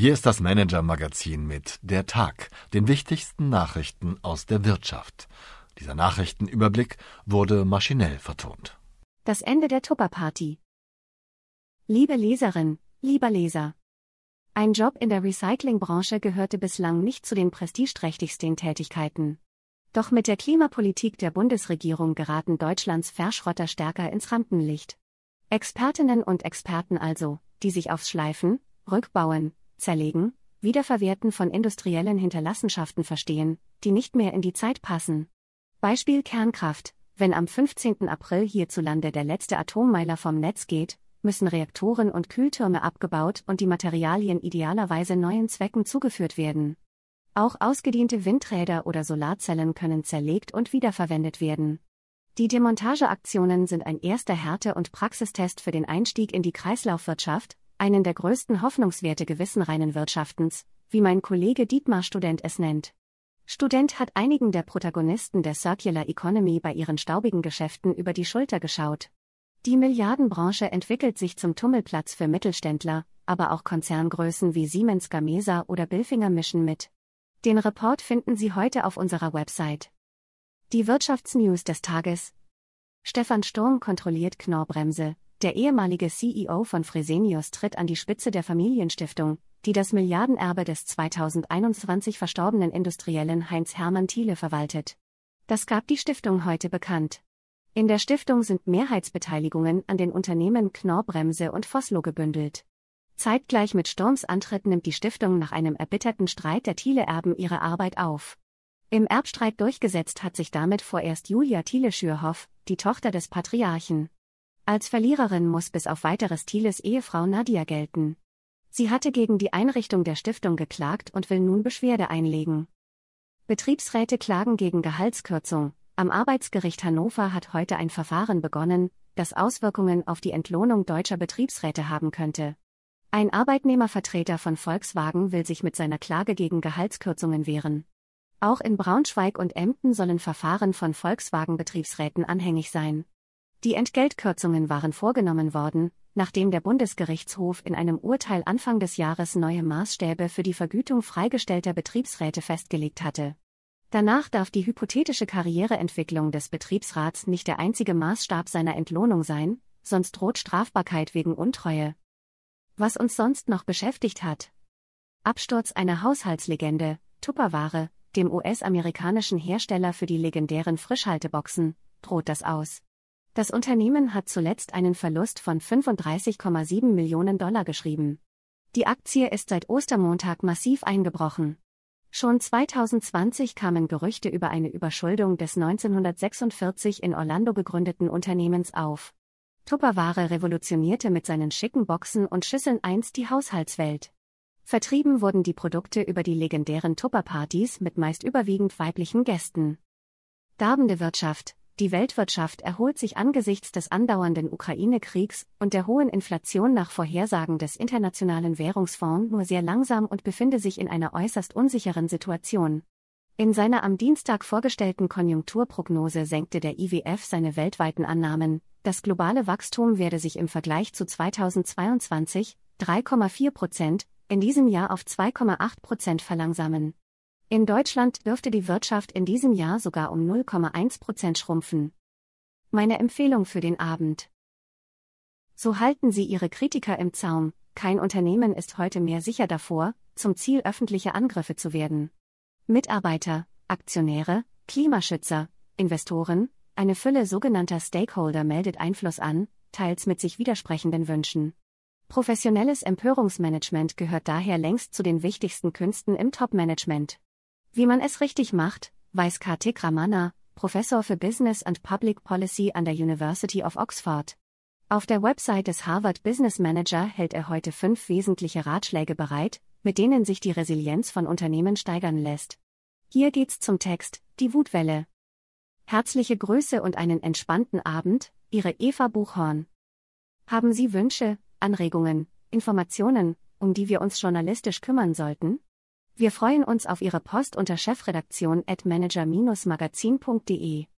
Hier ist das Manager-Magazin mit Der Tag, den wichtigsten Nachrichten aus der Wirtschaft. Dieser Nachrichtenüberblick wurde maschinell vertont. Das Ende der Tupper-Party. Liebe Leserin, lieber Leser. Ein Job in der Recyclingbranche gehörte bislang nicht zu den prestigeträchtigsten Tätigkeiten. Doch mit der Klimapolitik der Bundesregierung geraten Deutschlands Verschrotter stärker ins Rampenlicht. Expertinnen und Experten also, die sich aufs Schleifen, Rückbauen, Zerlegen, Wiederverwerten von industriellen Hinterlassenschaften verstehen, die nicht mehr in die Zeit passen. Beispiel Kernkraft. Wenn am 15. April hierzulande der letzte Atommeiler vom Netz geht, müssen Reaktoren und Kühltürme abgebaut und die Materialien idealerweise neuen Zwecken zugeführt werden. Auch ausgediente Windräder oder Solarzellen können zerlegt und wiederverwendet werden. Die Demontageaktionen sind ein erster Härte- und Praxistest für den Einstieg in die Kreislaufwirtschaft, einen der größten Hoffnungswerte gewissenreinen Wirtschaftens, wie mein Kollege Dietmar Student es nennt. Student hat einigen der Protagonisten der Circular Economy bei ihren staubigen Geschäften über die Schulter geschaut. Die Milliardenbranche entwickelt sich zum Tummelplatz für Mittelständler, aber auch Konzerngrößen wie Siemens Gamesa oder Bilfinger mischen mit. Den Report finden Sie heute auf unserer Website. Die Wirtschaftsnews des Tages. Stefan Sturm kontrolliert Knorrbremse, der ehemalige CEO von Fresenius tritt an die Spitze der Familienstiftung, die das Milliardenerbe des 2021 verstorbenen Industriellen Heinz Hermann Thiele verwaltet. Das gab die Stiftung heute bekannt. In der Stiftung sind Mehrheitsbeteiligungen an den Unternehmen Knorrbremse und Vossloh gebündelt. Zeitgleich mit Sturms Antritt nimmt die Stiftung nach einem erbitterten Streit der Thiele-Erben ihre Arbeit auf. Im Erbstreit durchgesetzt hat sich damit vorerst Julia Thiele-Schürhoff, die Tochter des Patriarchen. Als Verliererin muss bis auf weiteres Thieles Ehefrau Nadia gelten. Sie hatte gegen die Einrichtung der Stiftung geklagt und will nun Beschwerde einlegen. Betriebsräte klagen gegen Gehaltskürzung. Am Arbeitsgericht Hannover hat heute ein Verfahren begonnen, das Auswirkungen auf die Entlohnung deutscher Betriebsräte haben könnte. Ein Arbeitnehmervertreter von Volkswagen will sich mit seiner Klage gegen Gehaltskürzungen wehren. Auch in Braunschweig und Emden sollen Verfahren von Volkswagen-Betriebsräten anhängig sein. Die Entgeltkürzungen waren vorgenommen worden, nachdem der Bundesgerichtshof in einem Urteil Anfang des Jahres neue Maßstäbe für die Vergütung freigestellter Betriebsräte festgelegt hatte. Danach darf die hypothetische Karriereentwicklung des Betriebsrats nicht der einzige Maßstab seiner Entlohnung sein, sonst droht Strafbarkeit wegen Untreue. Was uns sonst noch beschäftigt hat. Absturz einer Haushaltslegende, Tupperware, dem US-amerikanischen Hersteller für die legendären Frischhalteboxen, droht das aus. Das Unternehmen hat zuletzt einen Verlust von 35,7 Millionen Dollar geschrieben. Die Aktie ist seit Ostermontag massiv eingebrochen. Schon 2020 kamen Gerüchte über eine Überschuldung des 1946 in Orlando gegründeten Unternehmens auf. Tupperware revolutionierte mit seinen schicken Boxen und Schüsseln einst die Haushaltswelt. Vertrieben wurden die Produkte über die legendären Tupperpartys mit meist überwiegend weiblichen Gästen. Darbende Wirtschaft, die Weltwirtschaft erholt sich angesichts des andauernden Ukraine-Kriegs und der hohen Inflation nach Vorhersagen des Internationalen Währungsfonds nur sehr langsam und befinde sich in einer äußerst unsicheren Situation. In seiner am Dienstag vorgestellten Konjunkturprognose senkte der IWF seine weltweiten Annahmen, das globale Wachstum werde sich im Vergleich zu 2022 3,4 Prozent in diesem Jahr auf 2,8 Prozent verlangsamen. In Deutschland dürfte die Wirtschaft in diesem Jahr sogar um 0,1 Prozent schrumpfen. Meine Empfehlung für den Abend. So halten Sie Ihre Kritiker im Zaum, kein Unternehmen ist heute mehr sicher davor, zum Ziel öffentlicher Angriffe zu werden. Mitarbeiter, Aktionäre, Klimaschützer, Investoren, eine Fülle sogenannter Stakeholder meldet Einfluss an, teils mit sich widersprechenden Wünschen. Professionelles Empörungsmanagement gehört daher längst zu den wichtigsten Künsten im Top-Management. Wie man es richtig macht, weiß Kartik Ramana, Professor für Business and Public Policy an der University of Oxford. Auf der Website des Harvard Business Manager hält er heute fünf wesentliche Ratschläge bereit, mit denen sich die Resilienz von Unternehmen steigern lässt. Hier geht's zum Text, die Wutwelle. Herzliche Grüße und einen entspannten Abend, Ihre Eva Buchhorn. Haben Sie Wünsche, Anregungen, Informationen, um die wir uns journalistisch kümmern sollten? Wir freuen uns auf Ihre Post unter chefredaktion at manager-magazin.de.